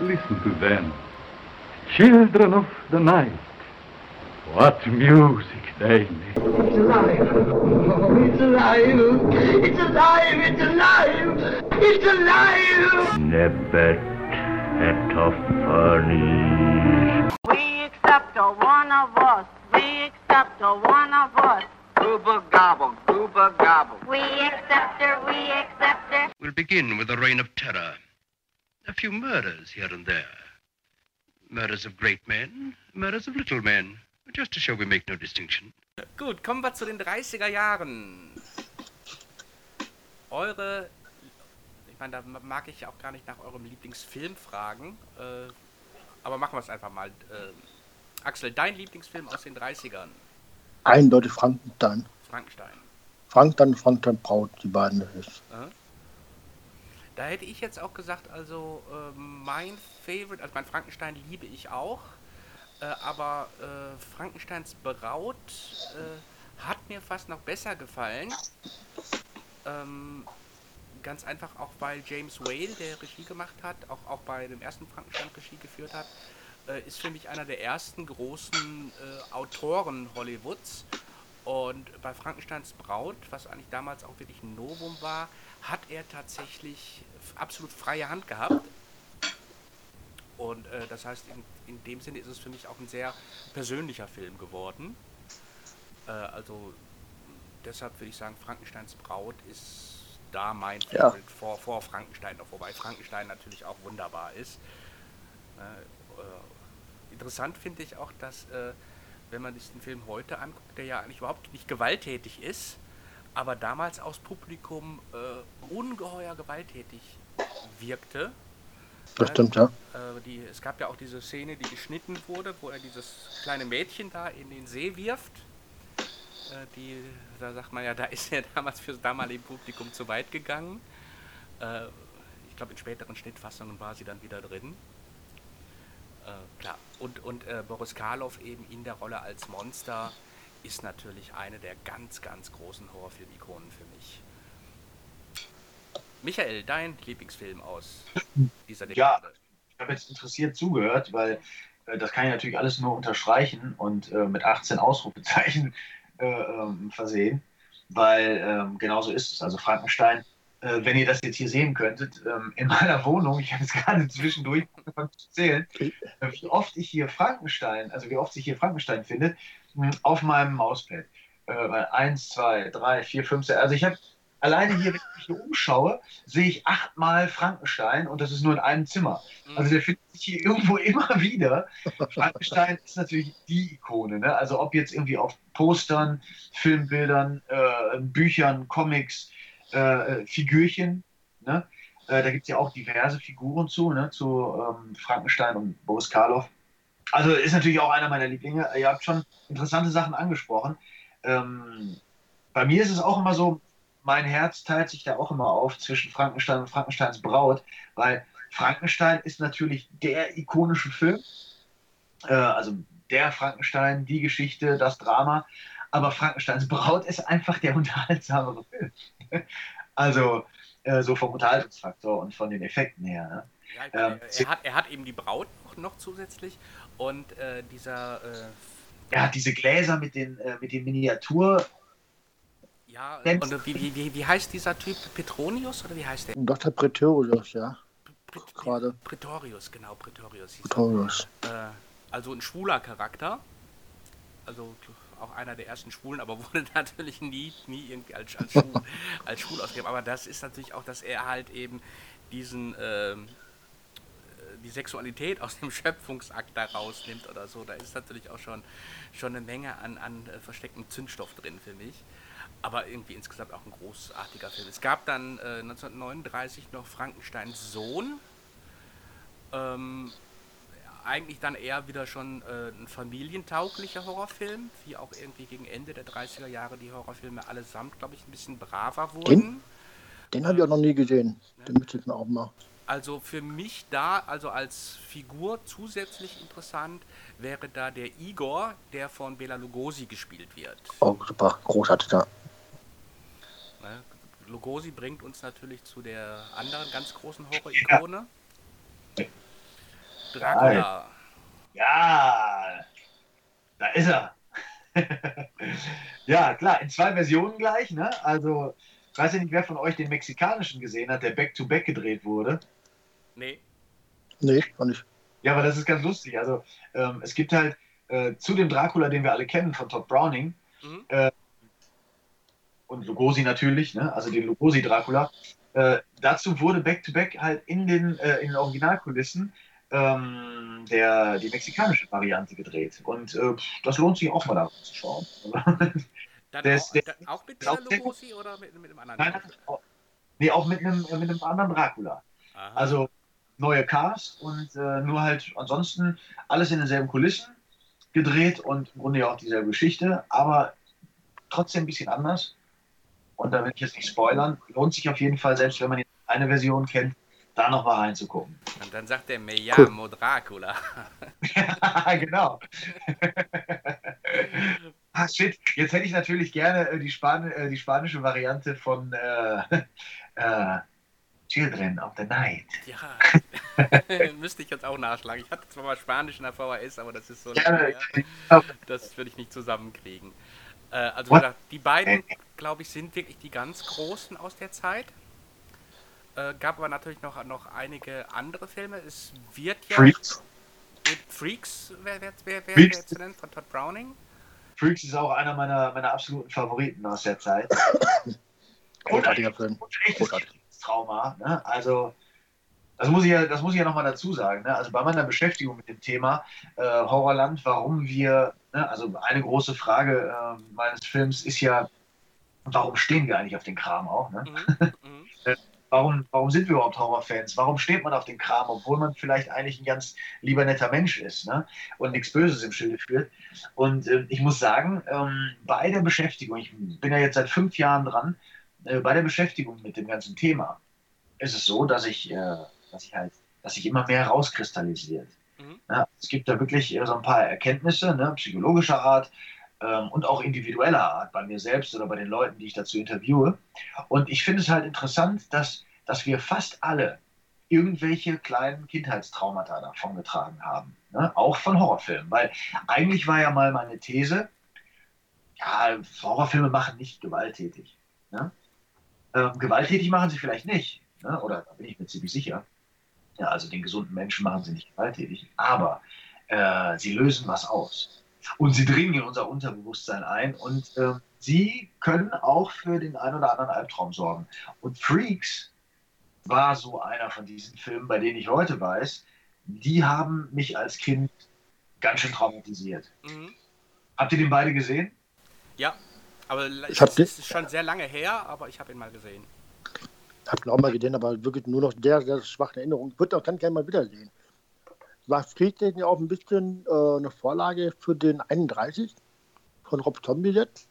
Listen to them. Children of the night. What music they make. It's alive. Oh, it's alive. It's alive. It's alive. It's alive. Never Etophanes. We accept a one of us. We accept a one of us. Gooba gobble, gooba gobble. We accept her. We accept her. We'll begin with a reign of terror. A few murders here and there. Murders of great men, murders of little men. Just to show we make no distinction. Gut, kommen wir zu den 30er Jahren. Eure. Ich meine, da mag ich auch gar nicht nach eurem Lieblingsfilm fragen. Äh, aber machen wir es einfach mal. Äh, Axel, dein Lieblingsfilm aus den 30ern? Eindeutig Frankenstein. Frankenstein. Frankenstein, Frankenstein Braut, die beiden. Ist. Da hätte ich jetzt auch gesagt, also äh, mein Favorite, also mein Frankenstein liebe ich auch, äh, aber äh, Frankensteins Braut äh, hat mir fast noch besser gefallen. Ähm, ganz einfach auch, weil James Whale, der Regie gemacht hat, auch, auch bei dem ersten Frankenstein Regie geführt hat, äh, ist für mich einer der ersten großen äh, Autoren Hollywoods. Und bei Frankensteins Braut, was eigentlich damals auch wirklich ein Novum war, hat er tatsächlich absolut freie Hand gehabt. Und äh, das heißt, in, in dem Sinne ist es für mich auch ein sehr persönlicher Film geworden. Äh, also deshalb würde ich sagen, Frankensteins Braut ist da mein Ja. Favorite vor, vor Frankenstein noch, wobei Frankenstein natürlich auch wunderbar ist. Äh, äh, interessant finde ich auch, dass äh, wenn man sich den Film heute anguckt, der ja eigentlich überhaupt nicht gewalttätig ist, aber damals aus Publikum äh, ungeheuer gewalttätig wirkte. Das stimmt, ja. Äh, die, es gab ja auch diese Szene, die geschnitten wurde, wo er dieses kleine Mädchen da in den See wirft. Äh, die, da sagt man ja, da ist er damals fürs damalige Publikum zu weit gegangen. Äh, ich glaube, in späteren Schnittfassungen war sie dann wieder drin. Äh, klar. Und, und äh, Boris Karloff eben in der Rolle als Monster ist natürlich eine der ganz, ganz großen Horrorfilm-Ikonen für mich. Michael, dein Lieblingsfilm aus dieser Ja, Dekade? ich habe jetzt interessiert zugehört, weil äh, das kann ich natürlich alles nur unterstreichen und äh, mit 18 Ausrufezeichen äh, ähm, versehen, weil ähm, genauso ist es. Also Frankenstein, äh, wenn ihr das jetzt hier sehen könntet, ähm, in meiner Wohnung, ich habe jetzt gerade zwischendurch angefangen zu zählen, äh, wie oft ich hier Frankenstein, also wie oft sich hier Frankenstein findet, mh, auf meinem Mauspad. Äh, eins, zwei, drei, vier, fünf, sechs. Also ich habe alleine hier, wenn ich hier umschaue, sehe ich achtmal Frankenstein und das ist nur in einem Zimmer. Also der findet sich hier irgendwo immer wieder. Frankenstein ist natürlich die Ikone. Ne? Also ob jetzt irgendwie auf Postern, Filmbildern, äh, Büchern, Comics, äh, Figürchen. Ne? Äh, da gibt es ja auch diverse Figuren zu, ne? zu ähm, Frankenstein und Boris Karloff. Also ist natürlich auch einer meiner Lieblinge. Ihr habt schon interessante Sachen angesprochen. Ähm, bei mir ist es auch immer so, mein Herz teilt sich da auch immer auf zwischen Frankenstein und Frankensteins Braut, weil Frankenstein ist natürlich der ikonische Film. Äh, also der Frankenstein, die Geschichte, das Drama. Aber Frankensteins Braut ist einfach der unterhaltsamere Film. also äh, so vom Unterhaltungsfaktor und von den Effekten her. Ne? Ja, Ähm, er, hat, er hat eben die Braut noch, noch zusätzlich und äh, dieser, äh, Er hat diese Gläser mit den, äh, mit den Miniatur. ja, und wie, wie, wie, wie heißt dieser Typ? Petronius oder wie heißt der? Dr. Pretorius, ja. Gerade. Pretorius, genau, Pretorius hieß. Pretorius. Äh, also ein schwuler Charakter. Also auch einer der ersten Schwulen, aber wurde natürlich nie, nie irgendwie als, als, schwul, als schwul ausgegeben. Aber das ist natürlich auch, dass er halt eben diesen, ähm, äh, die Sexualität aus dem Schöpfungsakt da rausnimmt oder so. Da ist natürlich auch schon, schon eine Menge an, an äh, verstecktem Zündstoff drin, finde ich. Aber irgendwie insgesamt auch ein großartiger Film. Es gab dann äh, 1939 noch Frankensteins Sohn. Ähm, eigentlich dann eher wieder schon äh, ein familientauglicher Horrorfilm, wie auch irgendwie gegen Ende der 30er Jahre die Horrorfilme allesamt, glaube ich, ein bisschen braver wurden. Den habe ich auch noch nie gesehen. Den müsste ich mir auch mal. Also für mich da, also als Figur zusätzlich interessant, wäre da der Igor, der von Bela Lugosi gespielt wird. Oh, super. Großartig, ja. Ne? Lugosi bringt uns natürlich zu der anderen ganz großen Horror-Ikone. Dracula. Ja, da ist er. ja, klar, in zwei Versionen gleich, ne? Also, ich weiß ja nicht, wer von euch den mexikanischen gesehen hat, der Back-to-Back gedreht wurde. Nee. Nee, noch nicht. Ja, aber das ist ganz lustig. Also, ähm, es gibt halt äh, zu dem Dracula, den wir alle kennen, von Todd Browning, Mhm. äh, und Lugosi natürlich, ne? also den Lugosi-Dracula, äh, dazu wurde Back-to-Back halt in den, äh, in den Originalkulissen ähm, der, die mexikanische Variante gedreht. Und äh, das lohnt sich auch mal da reinzuschauen. Dann Der auch, ist- der- dann auch mit Bela. Lugosi oder mit, mit einem anderen? Nein, auch- nee, auch mit einem, mit einem anderen Dracula. Aha. Also neue Cast und äh, nur halt ansonsten alles in denselben Kulissen gedreht und im Grunde ja auch dieselbe Geschichte, aber trotzdem ein bisschen anders. Und da will ich jetzt nicht spoilern. Lohnt sich auf jeden Fall, selbst wenn man jetzt eine Version kennt, da noch mal reinzugucken. Und dann sagt er, me llamo Dracula. genau. ah, shit. Jetzt hätte ich natürlich gerne äh, die, Span äh, die spanische Variante von äh, äh, Children of the Night. Ja, müsste ich jetzt auch nachschlagen. Ich hatte zwar mal Spanisch in der VHS, aber das ist so her. Das würde ich nicht zusammenkriegen. Äh, also gesagt, die beiden, glaube ich, sind wirklich die ganz großen aus der Zeit. Äh, gab aber natürlich noch, noch einige andere Filme. Es wird ja Freaks. Freaks, wer, wer, wer, wer, Freaks. wer zu nennen, von Todd Browning. Freaks ist auch einer meiner, meiner absoluten Favoriten aus der Zeit. Großartiger Film. Und echtes Großartig. Trauma. Ne? Also, das muss ich ja, das muss ich ja nochmal dazu sagen. Ne? Also bei meiner Beschäftigung mit dem Thema äh, Horrorland, warum wir, ne? also eine große Frage äh, meines Films ist ja, warum stehen wir eigentlich auf den Kram auch? Ne? Mhm, mhm. Warum, warum sind wir überhaupt Horrorfans? Warum steht man auf den Kram, obwohl man vielleicht eigentlich ein ganz lieber netter Mensch ist ne? und nichts Böses im Schilde führt? Und äh, ich muss sagen, ähm, bei der Beschäftigung, ich bin ja jetzt seit fünf Jahren dran, äh, bei der Beschäftigung mit dem ganzen Thema ist es so, dass ich, äh, dass ich halt, dass sich immer mehr rauskristallisiert. Mhm. Ja, es gibt da wirklich äh, so ein paar Erkenntnisse, ne, psychologischer Art ähm, und auch individueller Art bei mir selbst oder bei den Leuten, die ich dazu interviewe. Und ich finde es halt interessant, dass, dass wir fast alle irgendwelche kleinen Kindheitstraumata davongetragen haben. Ne? Auch von Horrorfilmen. Weil eigentlich war ja mal meine These, ja, Horrorfilme machen nicht gewalttätig. Ne? Ähm, gewalttätig machen sie vielleicht nicht. Ne? Oder da bin ich mir ziemlich sicher. Ja, also den gesunden Menschen machen sie nicht gewalttätig. Aber äh, sie lösen was aus. Und sie dringen in unser Unterbewusstsein ein und äh, sie können auch für den einen oder anderen Albtraum sorgen. Und Freaks war so einer von diesen Filmen, bei denen ich heute weiß, die haben mich als Kind ganz schön traumatisiert. Mhm. Habt ihr den beide gesehen? Ja, aber Ich den- ist schon sehr lange her, aber ich habe ihn mal gesehen. Hab ihn auch mal gesehen, aber wirklich nur noch sehr, sehr schwache Erinnerung. Ich würde auch ganz gerne mal wiedersehen. War Friedrich ja auch ein bisschen äh, eine Vorlage für den 31 von Rob Zombie jetzt?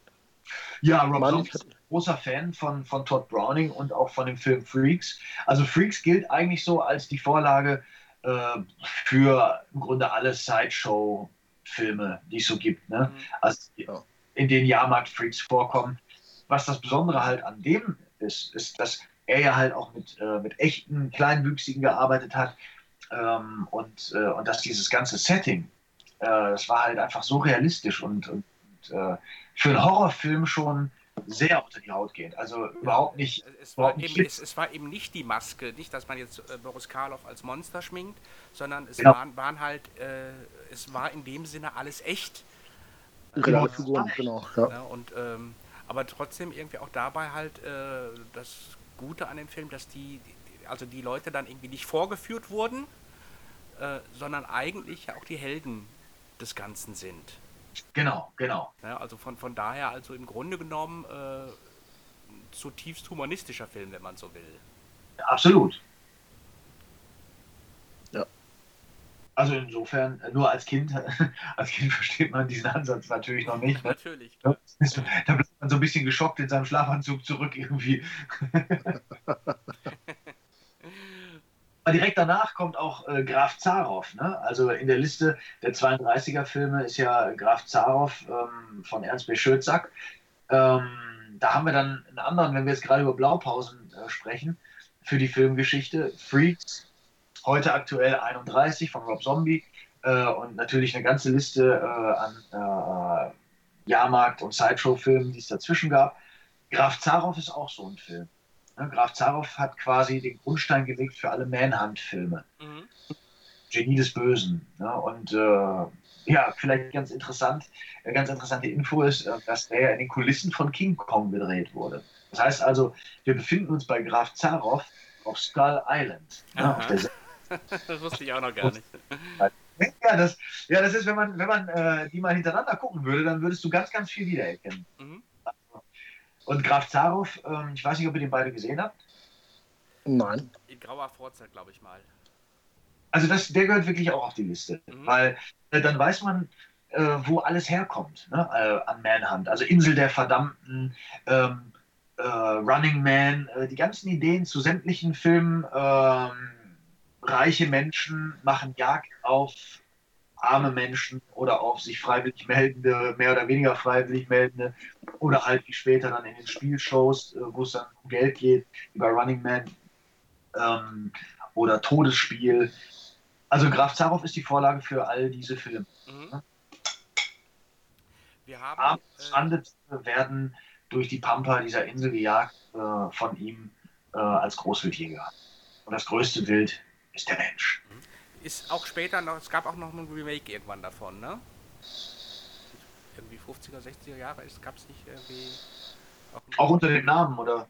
Ja, Rob Mann, Zombie ich ist ein großer Fan von, von Todd Browning und auch von dem Film Freaks. Also Freaks gilt eigentlich so als die Vorlage äh, für im Grunde alle Sideshow-Filme, die es so gibt. Ne? Mhm. Also, Ja. in denen Jahrmarkt-Freaks vorkommen. Was das Besondere halt an dem ist, ist, dass er ja halt auch mit, äh, mit echten Kleinwüchsigen gearbeitet hat ähm, und, äh, und dass dieses ganze Setting, äh, das war halt einfach so realistisch und, und äh, für einen Horrorfilm schon sehr unter die Haut gehend. Also überhaupt nicht. Es war, überhaupt nicht eben, es, es war eben nicht die Maske, nicht, dass man jetzt äh, Boris Karloff als Monster schminkt, sondern es Genau. waren, waren halt, äh, es war in dem Sinne alles echt. Reale Figuren, genau. Ja. Ja, und, ähm, aber trotzdem irgendwie auch dabei halt äh, das Gute an dem Film, dass die, die- also die Leute dann irgendwie nicht vorgeführt wurden, äh, sondern eigentlich ja auch die Helden des Ganzen sind. Genau, genau. Ja, also von, von daher, also im Grunde genommen äh, ein zutiefst humanistischer Film, wenn man so will. Absolut. Ja. Also insofern, äh, nur als Kind, als Kind versteht man diesen Ansatz natürlich noch nicht. Ne? Natürlich. Da bleibt man so ein bisschen geschockt in seinem Schlafanzug zurück irgendwie. Direkt danach kommt auch äh, Graf Zaroff. Ne? Also in der Liste der 32er-Filme ist ja Graf Zaroff ähm, von Ernst B. Schötzack. Ähm, da haben wir dann einen anderen, wenn wir jetzt gerade über Blaupausen äh, sprechen, für die Filmgeschichte. Freaks, heute aktuell 31 von Rob Zombie äh, und natürlich eine ganze Liste äh, an äh, Jahrmarkt- und Sideshow-Filmen, die es dazwischen gab. Graf Zaroff ist auch so ein Film. Ne? Graf Zaroff hat quasi den Grundstein gelegt für alle Manhunt-Filme. Mhm. Genie des Bösen. Ne? Und äh, ja, vielleicht ganz interessant, äh, ganz interessante Info ist, äh, dass der in den Kulissen von King Kong gedreht wurde. Das heißt also, wir befinden uns bei Graf Zaroff auf Skull Island. Ne? Auf das wusste ich auch noch gar nicht. Ja, das, ja, das ist, wenn man, wenn man äh, die mal hintereinander gucken würde, dann würdest du ganz, ganz viel wiedererkennen. Mhm. Und Graf Zaroff, ähm, ich weiß nicht, ob ihr den beide gesehen habt. Nein. In grauer Vorzeit, glaube ich mal. Also das, der gehört wirklich auch auf die Liste, Mhm. weil äh, dann weiß man, äh, wo alles herkommt ne, äh, an Manhunt. Also Insel der Verdammten, ähm, äh, Running Man, äh, die ganzen Ideen zu sämtlichen Filmen. ähm, reiche Menschen machen Jagd auf arme Menschen oder auf sich freiwillig meldende, mehr oder weniger freiwillig meldende oder halt wie später dann in den Spielshows, äh, wo es dann um Geld geht, über Running Man ähm, oder Todesspiel. Also Graf Zaroff ist die Vorlage für all diese Filme. Mhm. Wir haben. Arme Äh, Strandete werden durch die Pampa dieser Insel gejagt äh, von ihm äh, als Großwildjäger. Und das größte Wild ist der Mensch. Ist auch später noch, es gab auch noch ein Remake irgendwann davon, ne? Irgendwie 50er, 60er Jahre gab es nicht irgendwie. Auch, Auch unter dem Namen, oder?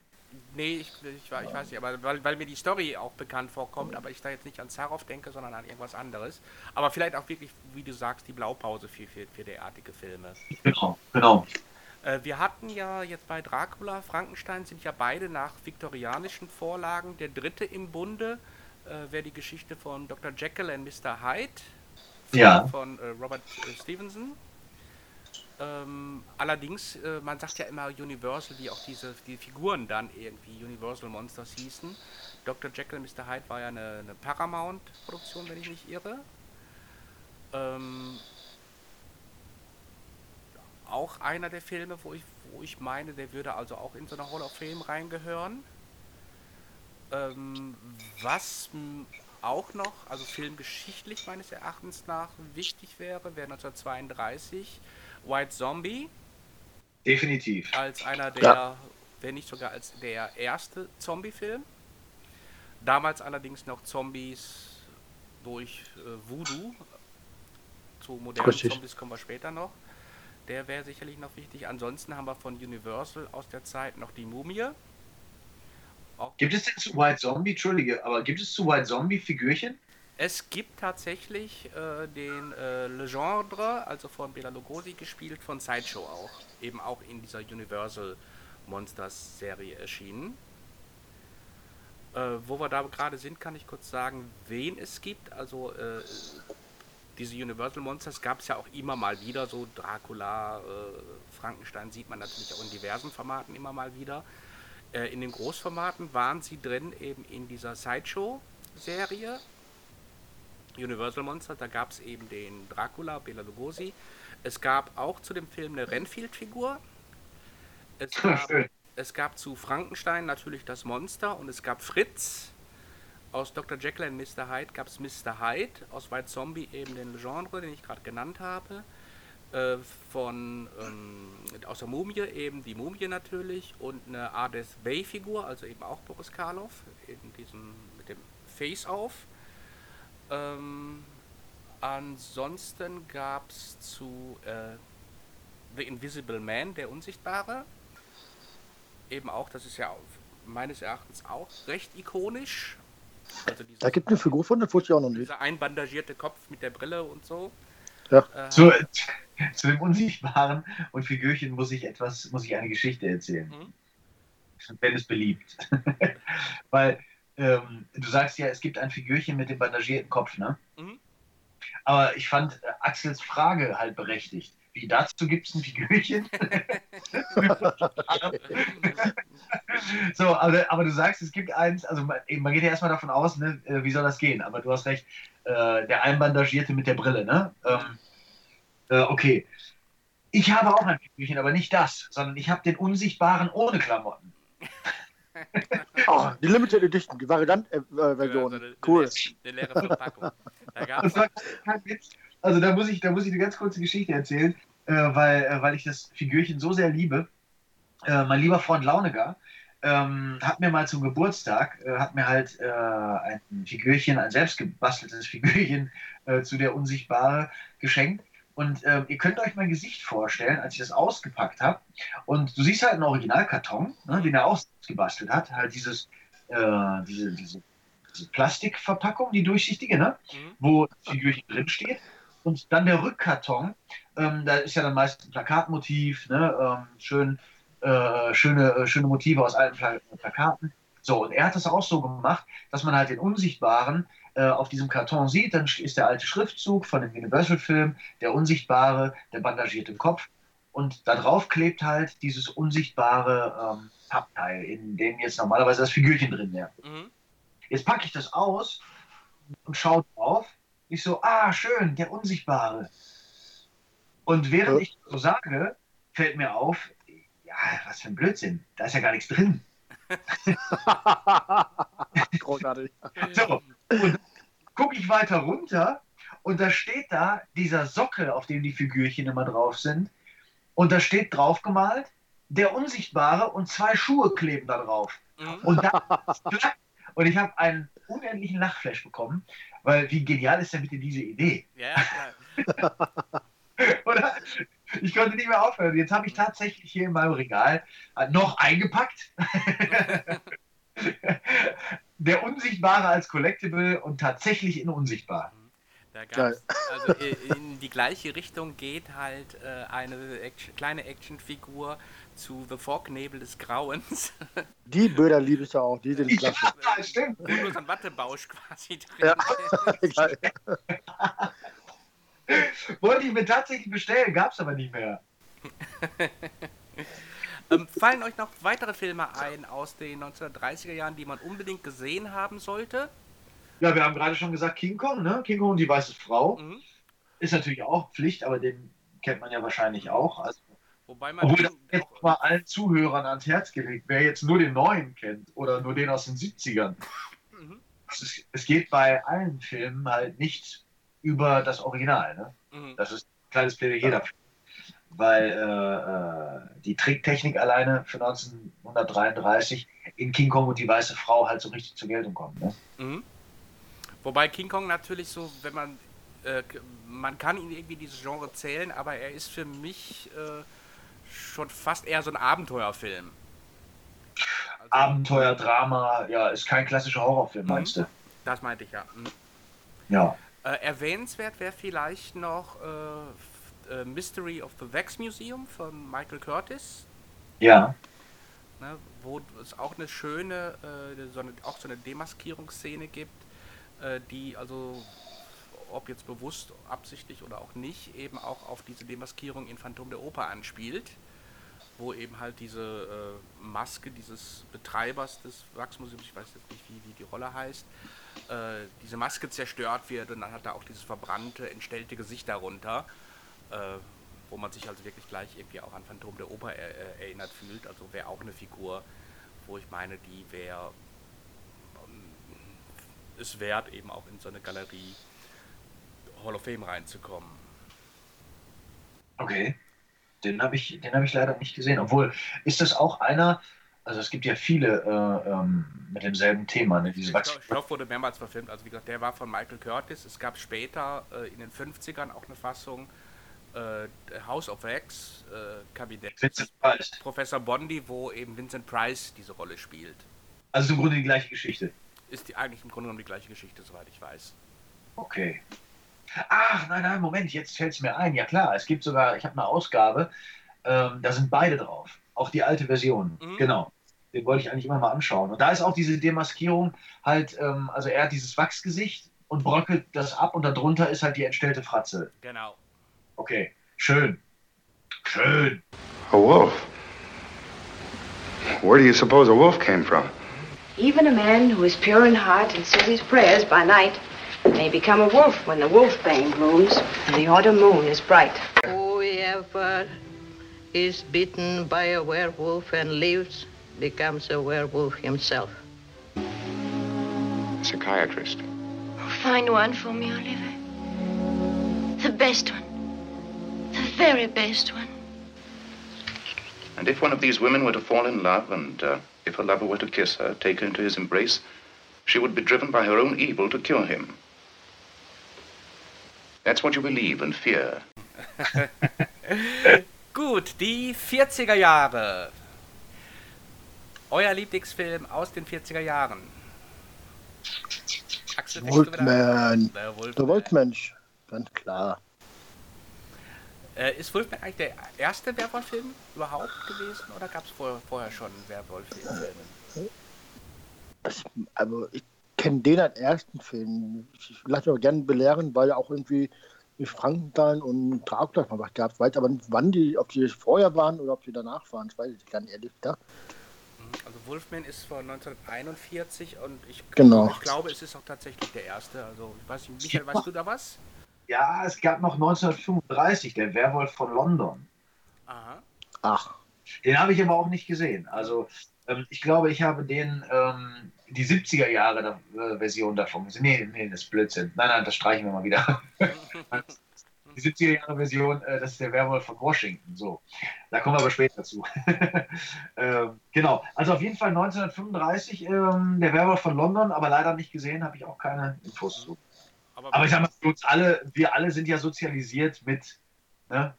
Nee, ich, ich, ich weiß nicht, aber weil, weil mir die Story auch bekannt vorkommt, aber ich da jetzt nicht an Zaroff denke, sondern an irgendwas anderes. Aber vielleicht auch wirklich, wie du sagst, die Blaupause für, für, für derartige Filme. Genau, genau. Äh, wir hatten ja jetzt bei Dracula, Frankenstein sind ja beide nach viktorianischen Vorlagen. Der dritte im Bunde wäre die Geschichte von Dr. Jekyll und Mr. Hyde von, Ja. von äh, Robert äh, Stevenson. Ähm, allerdings, äh, man sagt ja immer Universal, wie auch diese die Figuren dann irgendwie Universal Monsters hießen. Dr. Jekyll und Mr. Hyde war ja eine, eine Paramount-Produktion, wenn ich nicht irre. Ähm, auch einer der Filme, wo ich, wo ich meine, der würde also auch in so eine Hall of Fame reingehören. Ähm, was auch noch, also filmgeschichtlich meines Erachtens nach wichtig wäre, wäre 1932 White Zombie Definitiv. als einer der, Ja. wenn nicht sogar als der erste Zombie-Film. Damals allerdings noch Zombies durch äh, Voodoo. Zu modernen Richtig. Zombies kommen wir später noch. Der wäre sicherlich noch wichtig. Ansonsten haben wir von Universal aus der Zeit noch die Mumie. Gibt es denn zu White Zombie, Entschuldige, aber gibt es zu White Zombie Figürchen? Es gibt tatsächlich äh, den äh, Legendre, also von Bela Lugosi gespielt, von Sideshow auch. Eben auch in dieser Universal Monsters Serie erschienen. Äh, wo wir da gerade sind, kann ich kurz sagen, wen es gibt. Also äh, diese Universal Monsters gab es ja auch immer mal wieder, so Dracula, äh, Frankenstein sieht man natürlich auch in diversen Formaten immer mal wieder. Äh, in den Großformaten waren sie drin eben in dieser Sideshow-Serie. Universal Monster, da gab es eben den Dracula, Bela Lugosi. Es gab auch zu dem Film eine Renfield-Figur. Es es gab zu Frankenstein natürlich das Monster und es gab Fritz. Aus Dr. Jekyll und Mr. Hyde gab es Mr. Hyde, aus White Zombie eben den Genre, den ich gerade genannt habe. Äh, von ähm, aus der Mumie eben die Mumie natürlich und eine Ades Bay-Figur, also eben auch Boris Karloff, in diesem mit dem Face-Off. Ähm, ansonsten gab es zu äh, The Invisible Man, der Unsichtbare. Eben auch, das ist ja meines Erachtens auch recht ikonisch. Also Da gibt es eine Figur von, das wusste ich auch noch nicht. dieser einbandagierte Kopf mit der Brille und so. Ja. Äh, Zu, zu dem Unsichtbaren und Figürchen muss ich etwas, muss ich eine Geschichte erzählen. Mhm. Wenn es beliebt. Weil ähm, du sagst ja, es gibt ein Figürchen mit dem bandagierten Kopf, ne? Mhm. Aber ich fand äh, Axels Frage halt berechtigt. Wie dazu gibt es ein Figürchen? so, aber, aber du sagst, es gibt eins, also man, man geht ja erstmal davon aus, ne, äh, wie soll das gehen? Aber du hast recht, äh, der Einbandagierte mit der Brille, ne? Ähm, äh, okay. Ich habe auch ein Figürchen, aber nicht das, sondern ich habe den Unsichtbaren ohne Klamotten. Oh, die Limited Edition, die Variant-Version. So eine- cool. Eine, eine leere Verpackung. Da gab Das war kein Witz. Also da muss ich, da muss ich eine ganz kurze Geschichte erzählen, äh, weil, äh, weil ich das Figürchen so sehr liebe. Äh, mein lieber Freund Launegar ähm, hat mir mal zum Geburtstag, äh, hat mir halt äh, ein Figürchen, ein selbstgebasteltes Figürchen äh, zu der Unsichtbare geschenkt. Und ähm, ihr könnt euch mein Gesicht vorstellen, als ich das ausgepackt habe. Und du siehst halt einen Originalkarton, ne, den er auch selbst gebastelt hat. Halt dieses, äh, diese, diese, diese Plastikverpackung, die durchsichtige, ne? Mhm. wo das Figürchen drin steht. Und dann der Rückkarton, ähm, da ist ja dann meist ein Plakatmotiv, ne? ähm, schön, äh, schöne, äh, schöne Motive aus alten Pla Plakaten. So, und er hat das auch so gemacht, dass man halt den Unsichtbaren äh, auf diesem Karton sieht. Dann ist der alte Schriftzug von dem Universal-Film, der Unsichtbare, der bandagierte Kopf. Und da drauf klebt halt dieses unsichtbare ähm, Pappteil, in dem jetzt normalerweise das Figürchen drin wäre. Mhm. Jetzt packe ich das aus und schaue drauf. Ich so, ah, schön, der Unsichtbare. Und während Ja. ich so sage, fällt mir auf, ja, was für ein Blödsinn, da ist ja gar nichts drin. Großartig. So, und gucke ich weiter runter und da steht da dieser Sockel, auf dem die Figürchen immer drauf sind. Und da steht drauf gemalt, der Unsichtbare und zwei Schuhe kleben da drauf. Mhm. Und, da, und ich habe einen unendlichen Lachflash bekommen, weil wie genial ist denn bitte diese Idee? Ja. Oder? Ich konnte nicht mehr aufhören. Jetzt habe ich tatsächlich hier in meinem Regal äh, noch eingepackt. Der Unsichtbare als Collectible und tatsächlich in Unsichtbar. Da gab's, also in die gleiche Richtung geht halt äh, eine Action, kleine Actionfigur zu The Fog Nebel des Grauens. Die Bilder liebe ich ja auch, die sind klasse. Ja, stimmt. Nur so ein Wattebausch quasi drin Ja. Wollte ich mir tatsächlich bestellen, gab es aber nicht mehr. Ähm, fallen euch noch weitere Filme ein aus den 1930er Jahren, die man unbedingt gesehen haben sollte? Ja, wir haben gerade schon gesagt King Kong, ne? King Kong und die weiße Frau. Mhm. Ist natürlich auch Pflicht, aber den kennt man ja wahrscheinlich auch. Also, Wobei man obwohl das jetzt auch, mal allen Zuhörern ans Herz gelegt, wer jetzt nur den neuen kennt oder nur den aus den 70ern. Mhm. Es, ist, es geht bei allen Filmen halt nicht über das Original. Ne? Mhm. Das ist ein kleines Plädoyer dafür. Weil äh, äh, die Tricktechnik alleine für 1933 in King Kong und die weiße Frau halt so richtig zur Geltung kommt. Ne? Mhm. Wobei King Kong natürlich so, wenn man äh, man kann ihn irgendwie dieses Genre zählen, aber er ist für mich äh, schon fast eher so ein Abenteuerfilm. Also, Abenteuer, Drama, ja, ist kein klassischer Horrorfilm, Mhm. meinst du? Das meinte ich ja. Mhm. Ja. Äh, erwähnenswert wäre vielleicht noch äh, Mystery of the Wax Museum von Michael Curtis, Ja. ne, wo es auch eine schöne, äh, so eine, auch so eine Demaskierungsszene gibt, äh, die also, ob jetzt bewusst, absichtlich oder auch nicht, eben auch auf diese Demaskierung in Phantom der Oper anspielt, wo eben halt diese äh, Maske dieses Betreibers des Wachsmuseums, ich weiß jetzt nicht, wie, wie die Rolle heißt, äh, diese Maske zerstört wird und dann hat er auch dieses verbrannte, entstellte Gesicht darunter, äh, wo man sich also wirklich gleich irgendwie auch an Phantom der Oper er, äh, erinnert fühlt. Also wäre auch eine Figur, wo ich meine, die wäre ähm, es wert, eben auch in so eine Galerie Hall of Fame reinzukommen. Okay. Den habe ich, den hab ich leider nicht gesehen. Obwohl, ist das auch einer, also es gibt ja viele äh, ähm, mit demselben Thema, ne? diese Stoff wurde mehrmals verfilmt, also wie gesagt, der war von Michael Curtis. Es gab später äh, in den 50ern auch eine Fassung äh, House of Wax, äh, Kabinett. Vincent Price. Professor Bondi, wo eben Vincent Price diese Rolle spielt. Also im Grunde die gleiche Geschichte. Ist die eigentlich im Grunde genommen die gleiche Geschichte, soweit ich weiß. Okay. Ach, nein, nein, Moment, jetzt fällt es mir ein. Ja klar, es gibt sogar, ich habe eine Ausgabe, ähm, da sind beide drauf. Auch die alte Version. Mhm. Genau. Den wollte ich eigentlich immer mal anschauen. Und da ist auch diese Demaskierung halt, ähm, also er hat dieses Wachsgesicht und bröckelt das ab und darunter ist halt die entstellte Fratze. Genau. Okay, schön. Schön. A wolf. Where do you suppose a wolf came from? Even a man who is pure in heart and says his prayers by night may become a wolf when the wolfbane blooms and the autumn moon is bright. Whoever is bitten by a werewolf and lives becomes a werewolf himself. Psychiatrist. Find one for me, Oliver. The best one. Very best one. And if one of these women were to fall in love, and uh, if her lover were to kiss her, take her into his embrace, she would be driven by her own evil to cure him. That's what you believe and fear. Gut, die 40er Jahre. Euer Lieblingsfilm aus den 40er Jahren. Axel, Wolfman. Der Wolfmensch. Ganz klar. Äh, ist Wolfman eigentlich der erste Werwolf-Film überhaupt gewesen oder gab es vorher, vorher schon Werwolf-Filme? Das, also ich kenne den als ersten Film. Ich lasse mich aber gerne belehren, weil auch irgendwie mit Frankenstein und Dracula mal was gab. Ich weiß aber nicht, wann die, ob die vorher waren oder ob die danach waren. Das weiß ich ganz ehrlich. Da. Also Wolfman ist von 1941 und ich, Genau. ich glaube, es ist auch tatsächlich der erste. Also ich weiß nicht, Michael, weißt du da was? Ja, es gab noch 1935, der Werwolf von London. Aha. Ach, Den habe ich aber auch nicht gesehen. Also ähm, ich glaube, ich habe den ähm, die 70er Jahre der, äh, Version davon gesehen. Nee, nee, das ist Blödsinn. Nein, nein, das streichen wir mal wieder. die 70er Jahre Version, äh, das ist der Werwolf von Washington. So, da kommen wir aber später zu. ähm, genau, also auf jeden Fall 1935 ähm, der Werwolf von London, aber leider nicht gesehen, habe ich auch keine Infos zu. Aber, Aber ich sag mal, uns alle, wir alle sind ja sozialisiert mit ne,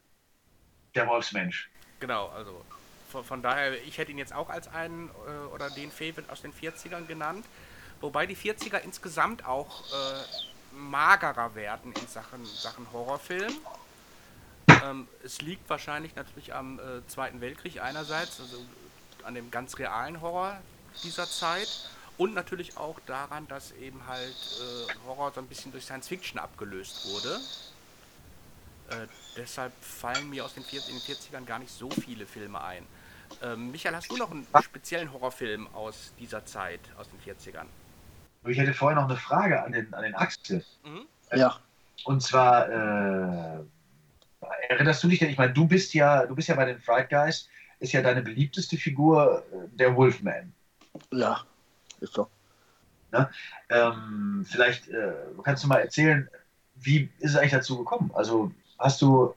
der Wolfsmensch. Genau, also von, von daher, ich hätte ihn jetzt auch als einen äh, oder den Favorite aus den 40ern genannt. Wobei die 40er insgesamt auch äh, magerer werden in Sachen, Sachen Horrorfilm. Ähm, es liegt wahrscheinlich natürlich am äh, Zweiten Weltkrieg einerseits, also an dem ganz realen Horror dieser Zeit und natürlich auch daran, dass eben halt äh, Horror so ein bisschen durch Science Fiction abgelöst wurde. Äh, deshalb fallen mir aus den, vier, in den 40ern gar nicht so viele Filme ein. Ähm, Michael, hast du noch einen speziellen Horrorfilm aus dieser Zeit, aus den 40ern? Ich hätte vorher noch eine Frage an den, an den Axel. Mhm. ja. Und zwar, äh, erinnerst du dich denn, ich meine, du bist ja, du bist ja bei den Fright Guys, ist ja deine beliebteste Figur äh, der Wolfman. Ja, ist so. Ähm, vielleicht äh, kannst du mal erzählen, wie ist es eigentlich dazu gekommen? Also hast du,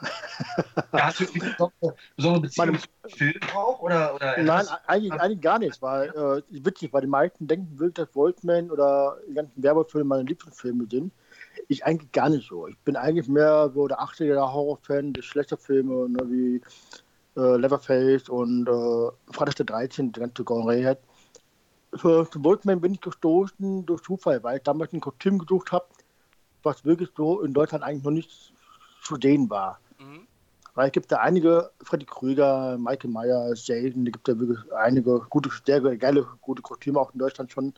hast du eine besondere- besondere Beziehung zum Film auch? Oder, oder Nein, eigentlich, eigentlich gar nicht, weil äh, witzig, weil die meisten denken wirklich, dass Wolfman oder die ganzen Werbefilme meine Lieblingsfilme sind. Ich eigentlich gar nicht so. Ich bin eigentlich mehr so der 80er Jahre Horrorfan, die schlechter Filme, ne, wie äh, Leatherface und äh, Freitag der 13, die ganze Gonray hat. Für, für Wolfman bin ich gestoßen durch Zufall, weil ich damals ein Kostüm gesucht habe, was wirklich so in Deutschland eigentlich noch nicht zu sehen war. Mhm. Weil es gibt da einige, Freddy Krüger, Michael Myers, Jason, da gibt da wirklich einige gute, sehr geile, gute Kostüme auch in Deutschland schon.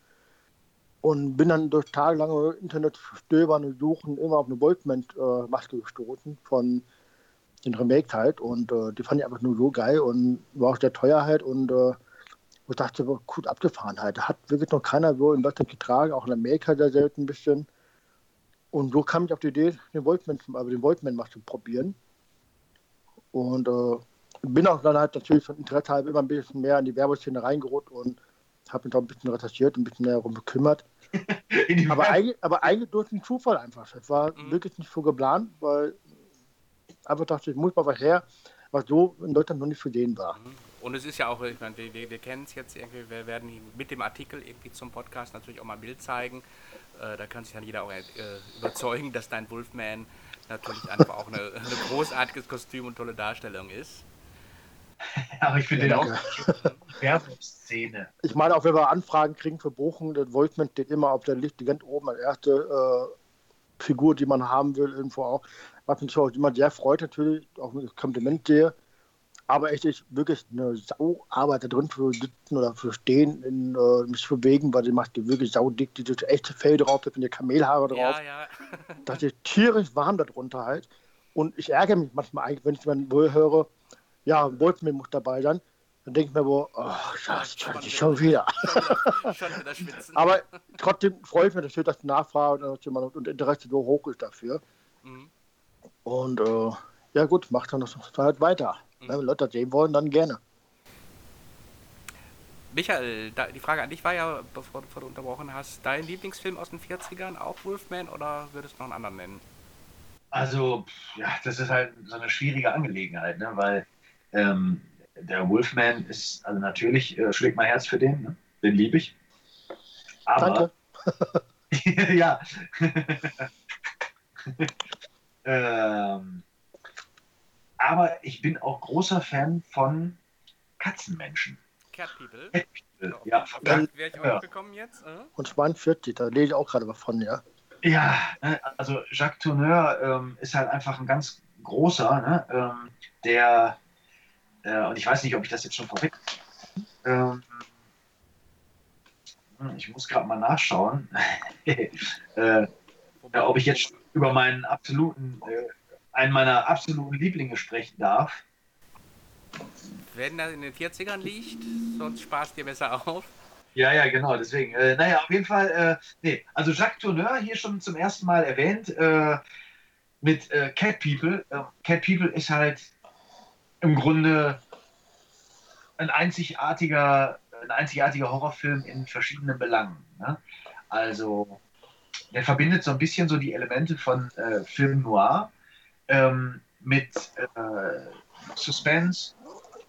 Und bin dann durch tagelange Internet-Stöbern und Suchen immer auf eine Wolfman-Maske gestoßen von den Remake halt. Und äh, die fand ich einfach nur so geil und war auch sehr teuer halt. Und äh, ich dachte, war gut abgefahren halt. Da hat wirklich noch keiner so in Deutschland getragen, auch in Amerika sehr selten ein bisschen. Und so kam ich auf die Idee, den Wolfman, also den Wolfman mal zu probieren. Und äh, bin auch dann halt natürlich von Interesse halber immer ein bisschen mehr in die Werbeszene reingerutscht und habe mich da ein bisschen recherchiert, ein bisschen mehr darum gekümmert. Aber eigentlich, aber eigentlich durch den Zufall einfach. Das war Mhm. wirklich nicht so geplant, weil einfach dachte ich, muss mal was her, was so in Deutschland noch nicht zu sehen war. Und es ist ja auch, ich meine, wir, wir, wir kennen es jetzt irgendwie, wir werden ihn mit dem Artikel irgendwie zum Podcast natürlich auch mal ein Bild zeigen. Äh, da kann sich dann jeder auch äh, überzeugen, dass dein Wolfman natürlich einfach auch eine, ein großartiges Kostüm und tolle Darstellung ist. Aber ich finde den auch Werbungsszene. Ich meine, auch wenn wir Anfragen kriegen für Bochum, der Wolfman steht immer auf der Liste ganz oben als erste äh, Figur, die man haben will, irgendwo auch. Was mich auch immer sehr freut, natürlich, auch ein Kompliment sehe. Aber echt ist wirklich eine Sauarbeit da drin für sitzen oder für stehen, in, äh, mich zu bewegen, weil die macht die wirklich saudick, diese echte Fell drauf, da sind die Kamelhaare drauf. Ja, ja. Das ist tierisch warm darunter halt. Und ich ärgere mich manchmal eigentlich, wenn ich dann wohl höre, ja, Wolfman muss dabei sein. Dann denke ich mir wohl, oh, scheiße, scheiße, schon wieder. Schon wieder schwitzen. Aber trotzdem freue ich mich natürlich, dass die Nachfrage und und Interesse so hoch ist dafür. Mhm. Und äh, ja gut, macht dann das halt weiter. Wenn Leute das sehen wollen, dann gerne. Michael, da, die Frage an dich war ja, bevor, bevor du unterbrochen hast, dein Lieblingsfilm aus den 40ern, auch Wolfman, oder würdest du noch einen anderen nennen? Also, ja, das ist halt so eine schwierige Angelegenheit, ne? weil ähm, der Wolfman ist, also natürlich äh, schlägt mein Herz für den, ne? den liebe ich. Aber, Danke. ja. ähm, aber ich bin auch großer Fan von Katzenmenschen. Cat People. Cat People, Ja, von Da Cat- wäre ich auch ja. gekommen jetzt. Äh? Und 42, da lese ich auch gerade was von, ja. Ja, ne, also Jacques Tourneur ähm, ist halt einfach ein ganz großer, ne, ähm, der, äh, und ich weiß nicht, ob ich das jetzt schon vorweg, ähm, hm, ich muss gerade mal nachschauen, äh, ob ich jetzt über meinen absoluten, äh, einen meiner absoluten Lieblinge sprechen darf. Wenn er in den 40ern liegt, sonst sparst dir besser auf. Ja, ja, genau, deswegen. Äh, naja, auf jeden Fall, äh, nee, also Jacques Tourneur hier schon zum ersten Mal erwähnt äh, mit äh, Cat People. Äh, Cat People ist halt im Grunde ein einzigartiger, ein einzigartiger Horrorfilm in verschiedenen Belangen. Ne? Also, der verbindet so ein bisschen so die Elemente von äh, Film Noir ähm, mit äh, Suspense,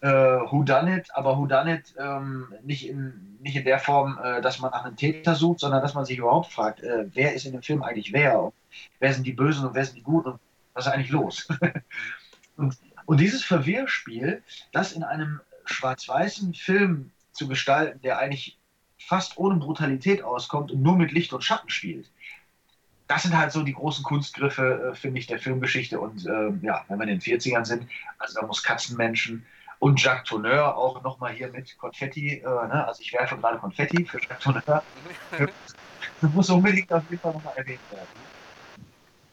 äh, Whodunit, aber Whodunit ähm, nicht, in, nicht in der Form, äh, dass man nach einem Täter sucht, sondern dass man sich überhaupt fragt, äh, wer ist in dem Film eigentlich wer? Wer sind die Bösen und wer sind die Guten und was ist eigentlich los? und, und dieses Verwirrspiel, das in einem schwarz-weißen Film zu gestalten, der eigentlich fast ohne Brutalität auskommt und nur mit Licht und Schatten spielt, das sind halt so die großen Kunstgriffe, äh, finde ich, der Filmgeschichte. Und ähm, ja, wenn wir in den 40ern sind, also da muss Katzenmenschen und Jacques Tourneur auch nochmal hier mit Konfetti, äh, ne? also ich werfe gerade Konfetti für Jacques Tourneur. Das muss unbedingt auf jeden Fall nochmal erwähnt werden.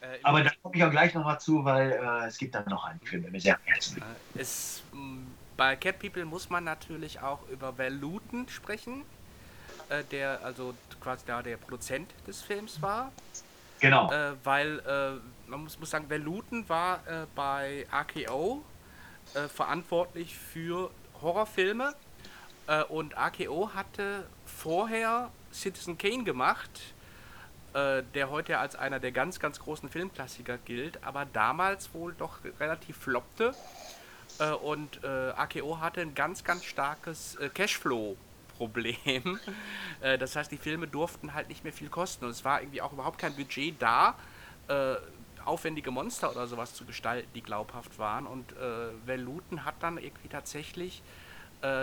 Äh, Aber da komme ich auch gleich nochmal zu, weil äh, es gibt dann noch einen Film, der mir sehr am Herzen liegt. Es, m, bei Cat People muss man natürlich auch über Val Luton sprechen, äh, der also quasi da der Produzent des Films war. Genau. Äh, weil äh, man muss, muss sagen, Val Luton war äh, bei RKO äh, verantwortlich für Horrorfilme äh, und RKO hatte vorher Citizen Kane gemacht, äh, der heute als einer der ganz, ganz großen Filmklassiker gilt, aber damals wohl doch relativ floppte. Und AKO hatte ein ganz, ganz starkes äh, Cashflow-Problem. äh, das heißt, die Filme durften halt nicht mehr viel kosten und es war irgendwie auch überhaupt kein Budget da, äh, aufwendige Monster oder sowas zu gestalten, die glaubhaft waren. Und äh, Val Luton hat dann irgendwie tatsächlich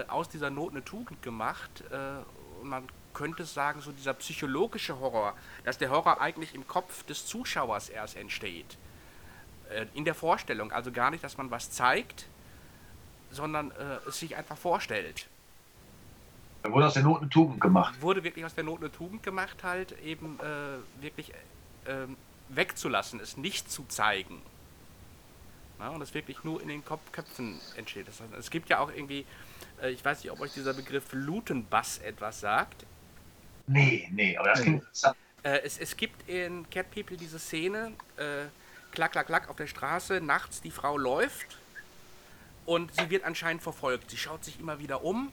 aus dieser Not eine Tugend gemacht. Und man könnte sagen, so dieser psychologische Horror, dass der Horror eigentlich im Kopf des Zuschauers erst entsteht. In der Vorstellung, also gar nicht, dass man was zeigt, sondern es sich einfach vorstellt. Da wurde aus der Not eine Tugend gemacht. Wurde wirklich aus der Not eine Tugend gemacht, halt eben äh, wirklich äh, wegzulassen, es nicht zu zeigen. Na, und es wirklich nur in den Kopf Köpfen entsteht. Das heißt, es gibt ja auch irgendwie, äh, ich weiß nicht, ob euch dieser Begriff Lutenbass etwas sagt. Nee, nee, aber das klingt interessant. Äh, es, es gibt in Cat People diese Szene, äh, klack, klack, klack auf der Straße, nachts die Frau läuft und sie wird anscheinend verfolgt. Sie schaut sich immer wieder um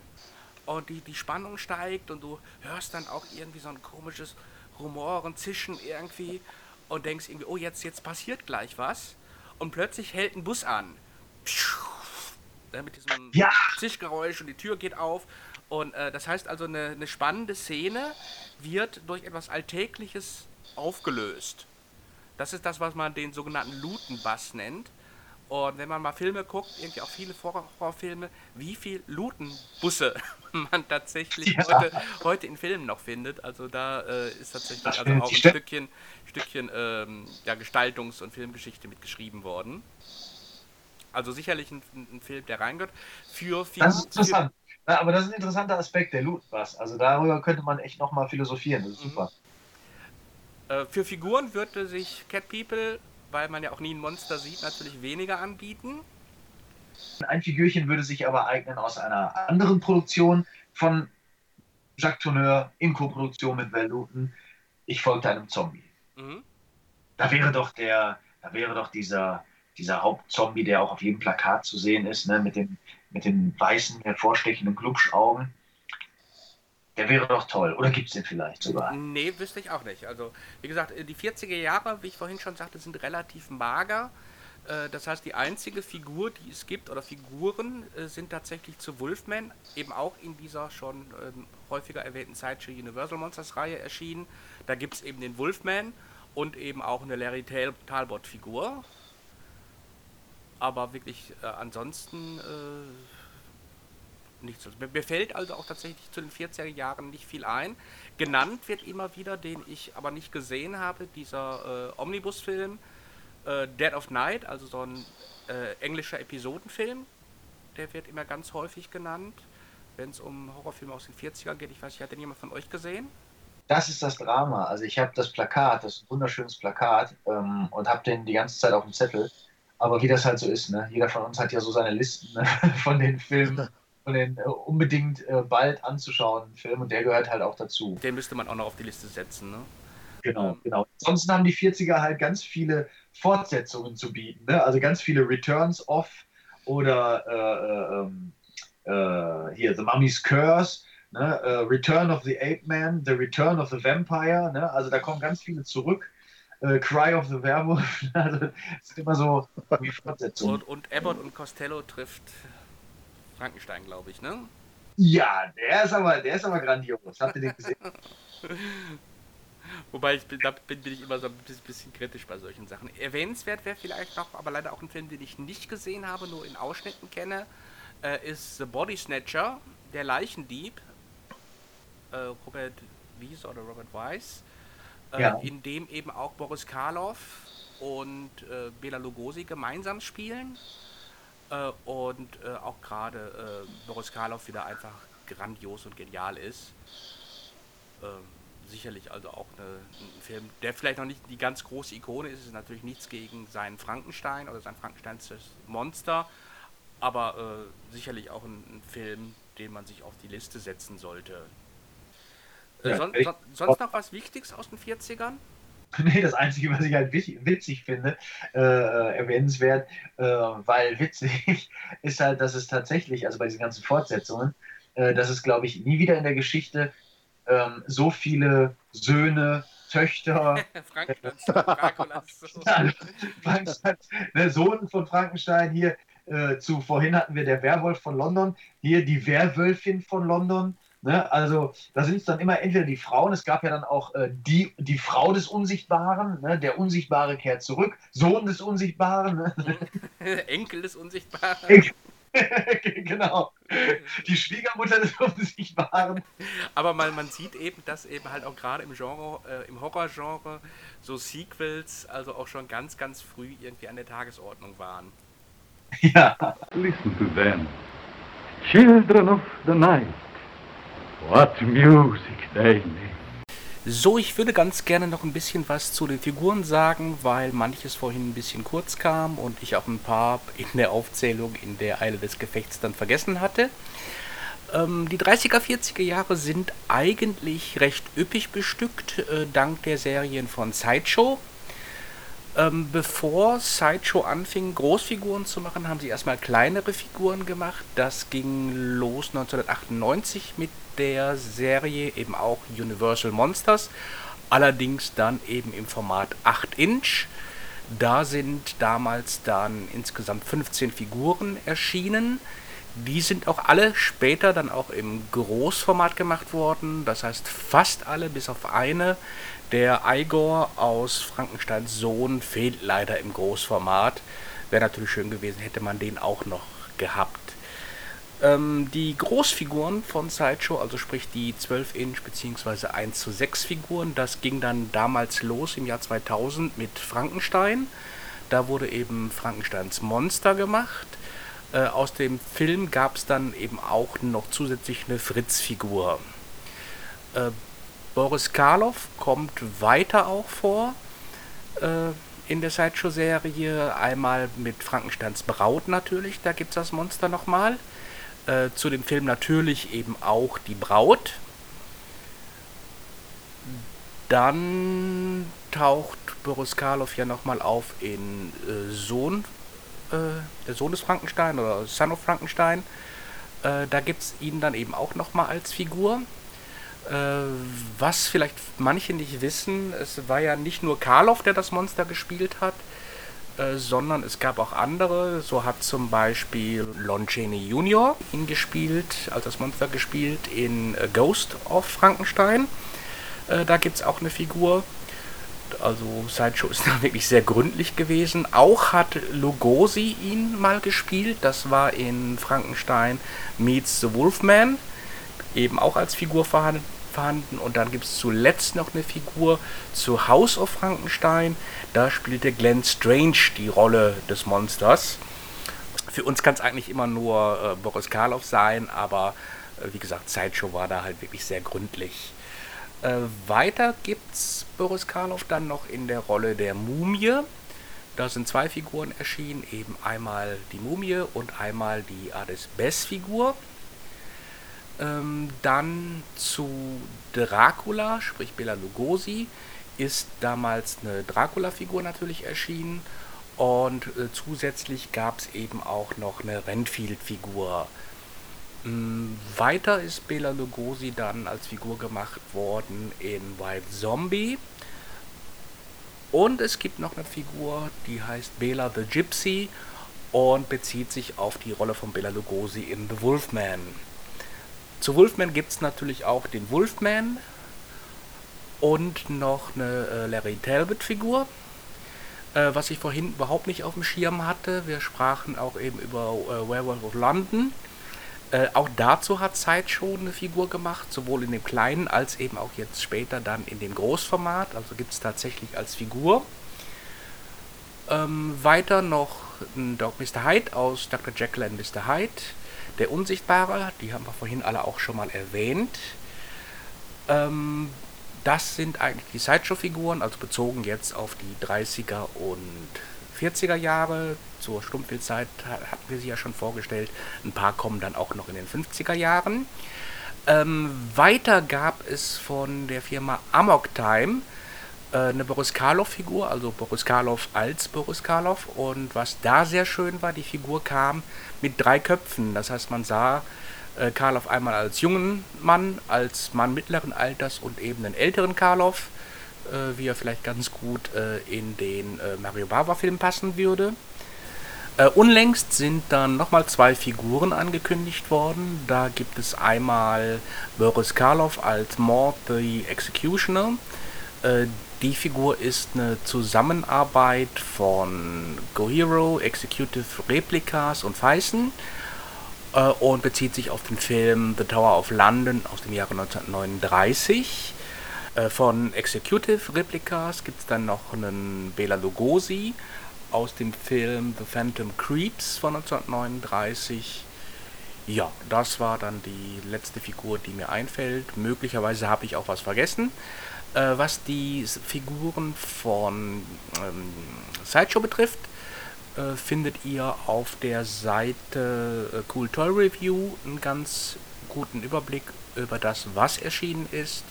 und die, die Spannung steigt und du hörst dann auch irgendwie so ein komisches Rumoren, Zischen irgendwie und denkst irgendwie, oh, jetzt, jetzt passiert gleich was. Und plötzlich hält ein Bus an. Mit diesem Ja. Zischgeräusch und die Tür geht auf. Und äh, das heißt also, eine, eine spannende Szene wird durch etwas Alltägliches aufgelöst. Das ist das, was man den sogenannten Lutenbass nennt. Und wenn man mal Filme guckt, irgendwie auch viele Horror- Horrorfilme, wie viel Lutenbusse man tatsächlich Ja. heute, heute in Filmen noch findet. Also da äh, ist tatsächlich also auch ein Stückchen, Stückchen ähm, ja, Gestaltungs- und Filmgeschichte mitgeschrieben worden. Also sicherlich ein, ein Film, der reingehört. Für, Figu- Das ist interessant. Ja, aber das ist ein interessanter Aspekt, der Lootbass. Also darüber könnte man echt nochmal philosophieren. Das ist Mhm. super. Äh, für Figuren würde sich Cat People, weil man ja auch nie ein Monster sieht, natürlich weniger anbieten. Ein Figürchen würde sich aber eignen aus einer anderen Produktion von Jacques Tourneur in Koproduktion mit Val Luton. Ich folgte einem Zombie. Mhm. Da wäre doch der, da wäre doch dieser, dieser Hauptzombie, der auch auf jedem Plakat zu sehen ist, ne, mit den, mit den weißen, hervorstechenden Glubschaugen. Der wäre doch toll. Oder gibt es den vielleicht sogar? Nee, wüsste ich auch nicht. Also, wie gesagt, äh, die 40er Jahre, wie ich vorhin schon sagte, sind relativ mager. Äh, Das heißt, die einzige Figur, die es gibt, oder Figuren, äh, sind tatsächlich zu Wolfman, eben auch in dieser schon ähm, häufiger erwähnten Sideshow Universal Monsters Reihe erschienen. Da gibt es eben den Wolfman und eben auch eine Larry Tal Talbot Figur. Aber wirklich ansonsten nichts. Mir, mir fällt also auch tatsächlich zu den 40er Jahren nicht viel ein. Genannt wird immer wieder, den ich aber nicht gesehen habe, dieser äh, Omnibus-Film äh, Dead of Night, also so ein äh, englischer Episodenfilm. Der wird immer ganz häufig genannt, wenn es um Horrorfilme aus den 40ern geht. Ich weiß nicht, hat den jemand von euch gesehen? Das ist das Drama. Also ich habe das Plakat, das ist ein wunderschönes Plakat ähm, und habe den die ganze Zeit auf dem Zettel. Aber wie das halt so ist, ne? jeder von uns hat ja so seine Listen ne? von den Filmen, den äh, unbedingt äh, bald anzuschauenden Filmen und der gehört halt auch dazu. Den müsste man auch noch auf die Liste setzen, ne? Genau, genau. Ansonsten haben die 40er halt ganz viele Fortsetzungen zu bieten. Ne? Also ganz viele Returns of oder äh, ähm, äh, hier The Mummy's Curse, ne? äh, Return of the Ape Man, The Return of the Vampire. Ne? Also da kommen ganz viele zurück. Äh, Cry of the Werewolf. also es sind immer so wie Fortsetzungen. Und, und Abbott und Costello trifft Frankenstein, glaube ich, ne? Ja, der ist aber, der ist aber grandios. Habt ihr den gesehen? Wobei ich bin, da bin, bin ich immer so ein bisschen, kritisch bei solchen Sachen. Erwähnenswert wäre vielleicht noch, aber leider auch ein Film, den ich nicht gesehen habe, nur in Ausschnitten kenne, äh, ist The Body Snatcher, der Leichendieb. Äh, Robert Wies oder Robert Weiss. Äh, Ja. In dem eben auch Boris Karloff und äh, Bela Lugosi gemeinsam spielen. Äh, und äh, auch gerade äh, Boris Karloff wieder einfach grandios und genial ist. Ähm, sicherlich also auch eine, ein Film, der vielleicht noch nicht die ganz große Ikone ist, ist natürlich nichts gegen seinen Frankenstein oder sein Frankensteins Monster, aber äh, sicherlich auch ein, ein Film, den man sich auf die Liste setzen sollte. Äh, Ja, son, sonst noch was Wichtiges aus den 40ern? Nee, das Einzige, was ich halt witzig finde, äh, äh, erwähnenswert, äh, weil witzig ist halt, dass es tatsächlich, also bei diesen ganzen Fortsetzungen, äh, dass es, glaube ich, nie wieder in der Geschichte ähm, so viele Söhne, Töchter. Ja, Frankenstein, ne, Sohn von Frankenstein hier, äh, zu vorhin hatten wir der Werwolf von London, hier die Werwölfin von London. Ne? Also da sind es dann immer entweder die Frauen, es gab ja dann auch äh, die, die Frau des Unsichtbaren, ne? der Unsichtbare kehrt zurück, Sohn des Unsichtbaren, ne? Enkel des Unsichtbaren. genau, die Schwiegermutter des Unsichtbaren. Aber man, man sieht eben, dass eben halt auch gerade im Genre, äh, im Horrorgenre so Sequels also auch schon ganz, ganz früh irgendwie an der Tagesordnung waren. Ja. Listen to them. Children of the night. What music they make. So, ich würde ganz gerne noch ein bisschen was zu den Figuren sagen, weil manches vorhin ein bisschen kurz kam und ich auch ein paar in der Aufzählung in der Eile des Gefechts dann vergessen hatte. Ähm, die 30er, 40er Jahre sind eigentlich recht üppig bestückt, äh, dank der Serien von Sideshow. Ähm, bevor Sideshow anfing, Großfiguren zu machen, haben sie erstmal kleinere Figuren gemacht. Das ging los 1998 mit der Serie eben auch Universal Monsters, allerdings dann eben im Format 8 Inch. Da sind damals dann insgesamt 15 Figuren erschienen. Die sind auch alle später dann auch im Großformat gemacht worden. Das heißt fast alle bis auf eine. Der Igor aus Frankensteins Sohn fehlt leider im Großformat. Wäre natürlich schön gewesen, hätte man den auch noch gehabt. Ähm, die Großfiguren von Sideshow, also sprich die 12 Inch bzw. 1 zu 6 Figuren, das ging dann damals los im Jahr 2000 mit Frankenstein. Da wurde eben Frankensteins Monster gemacht. Äh, aus dem Film gab es dann eben auch noch zusätzlich eine Fritz-Figur. Äh, Boris Karloff kommt weiter auch vor äh, in der Sideshow-Serie. Einmal mit Frankensteins Braut natürlich, da gibt es das Monster nochmal. Äh, zu dem Film natürlich eben auch die Braut. Dann taucht Boris Karloff ja nochmal auf in äh, Sohn, äh, der Sohn des Frankenstein oder Son of Frankenstein. Äh, da gibt es ihn dann eben auch nochmal als Figur. Äh, was vielleicht manche nicht wissen, es war ja nicht nur Karloff, der das Monster gespielt hat, äh, sondern es gab auch andere. So hat zum Beispiel Lon Chaney Jr. ihn gespielt, als das Monster gespielt in äh, Ghost of Frankenstein. Da gibt es auch eine Figur. Also Sideshow ist da wirklich sehr gründlich gewesen. Auch hat Lugosi ihn mal gespielt. Das war in Frankenstein Meets the Wolfman. Eben auch als Figur vorhanden vorhanden. Und dann gibt es zuletzt noch eine Figur zu House of Frankenstein. Da spielte Glenn Strange die Rolle des Monsters. Für uns kann es eigentlich immer nur äh, Boris Karloff sein, aber äh, wie gesagt, Sideshow war da halt wirklich sehr gründlich. Äh, weiter es Boris Karloff dann noch in der Rolle der Mumie. Da sind zwei Figuren erschienen, eben einmal die Mumie und einmal die Ades Bess-Figur. Ähm, dann zu Dracula, sprich Bela Lugosi, ist damals eine Dracula-Figur natürlich erschienen. Und äh, zusätzlich gab es eben auch noch eine Renfield-Figur. Ähm, weiter ist Bela Lugosi dann als Figur gemacht worden in Wild Zombie. Und es gibt noch eine Figur, die heißt Bela the Gypsy und bezieht sich auf die Rolle von Bela Lugosi in The Wolfman. Zu Wolfman gibt es natürlich auch den Wolfman und noch eine äh, Larry Talbot-Figur, äh, was ich vorhin überhaupt nicht auf dem Schirm hatte. Wir sprachen auch eben über äh, Werewolf of London. Äh, auch dazu hat Sideshow eine Figur gemacht, sowohl in dem kleinen als eben auch jetzt später dann in dem Großformat. Also gibt es tatsächlich als Figur. Ähm, weiter noch ein Dog Mr. Hyde aus Dr. Jekyll and Mr. Hyde. Der Unsichtbare, die haben wir vorhin alle auch schon mal erwähnt. Ähm, das sind eigentlich die Sideshow-Figuren, also bezogen jetzt auf die 30er und 40er Jahre. Zur Stummfilmzeit hatten wir sie ja schon vorgestellt. Ein paar kommen dann auch noch in den 50er Jahren. Ähm, weiter gab es von der Firma Amok Time eine Boris Karloff-Figur, also Boris Karloff als Boris Karloff. Und was da sehr schön war, die Figur kam mit drei Köpfen. Das heißt, man sah äh, Karloff einmal als jungen Mann, als Mann mittleren Alters und eben einen älteren Karloff, äh, wie er vielleicht ganz gut äh, in den äh, Mario Bava-Film passen würde. Äh, unlängst sind dann nochmal zwei Figuren angekündigt worden. Da gibt es einmal Boris Karloff als Mord the Executioner. Die Figur ist eine Zusammenarbeit von GoHero, Executive Replicas und Feisen äh, und bezieht sich auf den Film The Tower of London aus dem Jahre 1939. Äh, von Executive Replicas gibt es dann noch einen Bela Lugosi aus dem Film The Phantom Creeps von 1939. Ja, das war dann die letzte Figur, die mir einfällt. Möglicherweise habe ich auch was vergessen. Äh, was die Figuren von ähm, Sideshow betrifft, äh, findet ihr auf der Seite äh, Cool Toy Review einen ganz guten Überblick über das, was erschienen ist.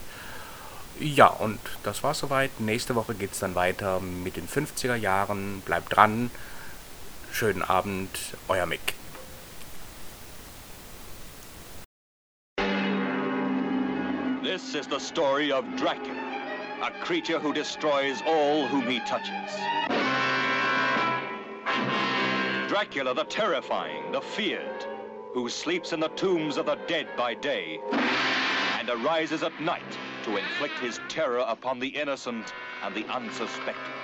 Ja, und das war's soweit. Nächste Woche geht es dann weiter mit den 50er Jahren. Bleibt dran. Schönen Abend, euer Mick. This is the story of Dracula. A creature who destroys all whom he touches. Dracula the terrifying, the feared, who sleeps in the tombs of the dead by day and arises at night to inflict his terror upon the innocent and the unsuspecting.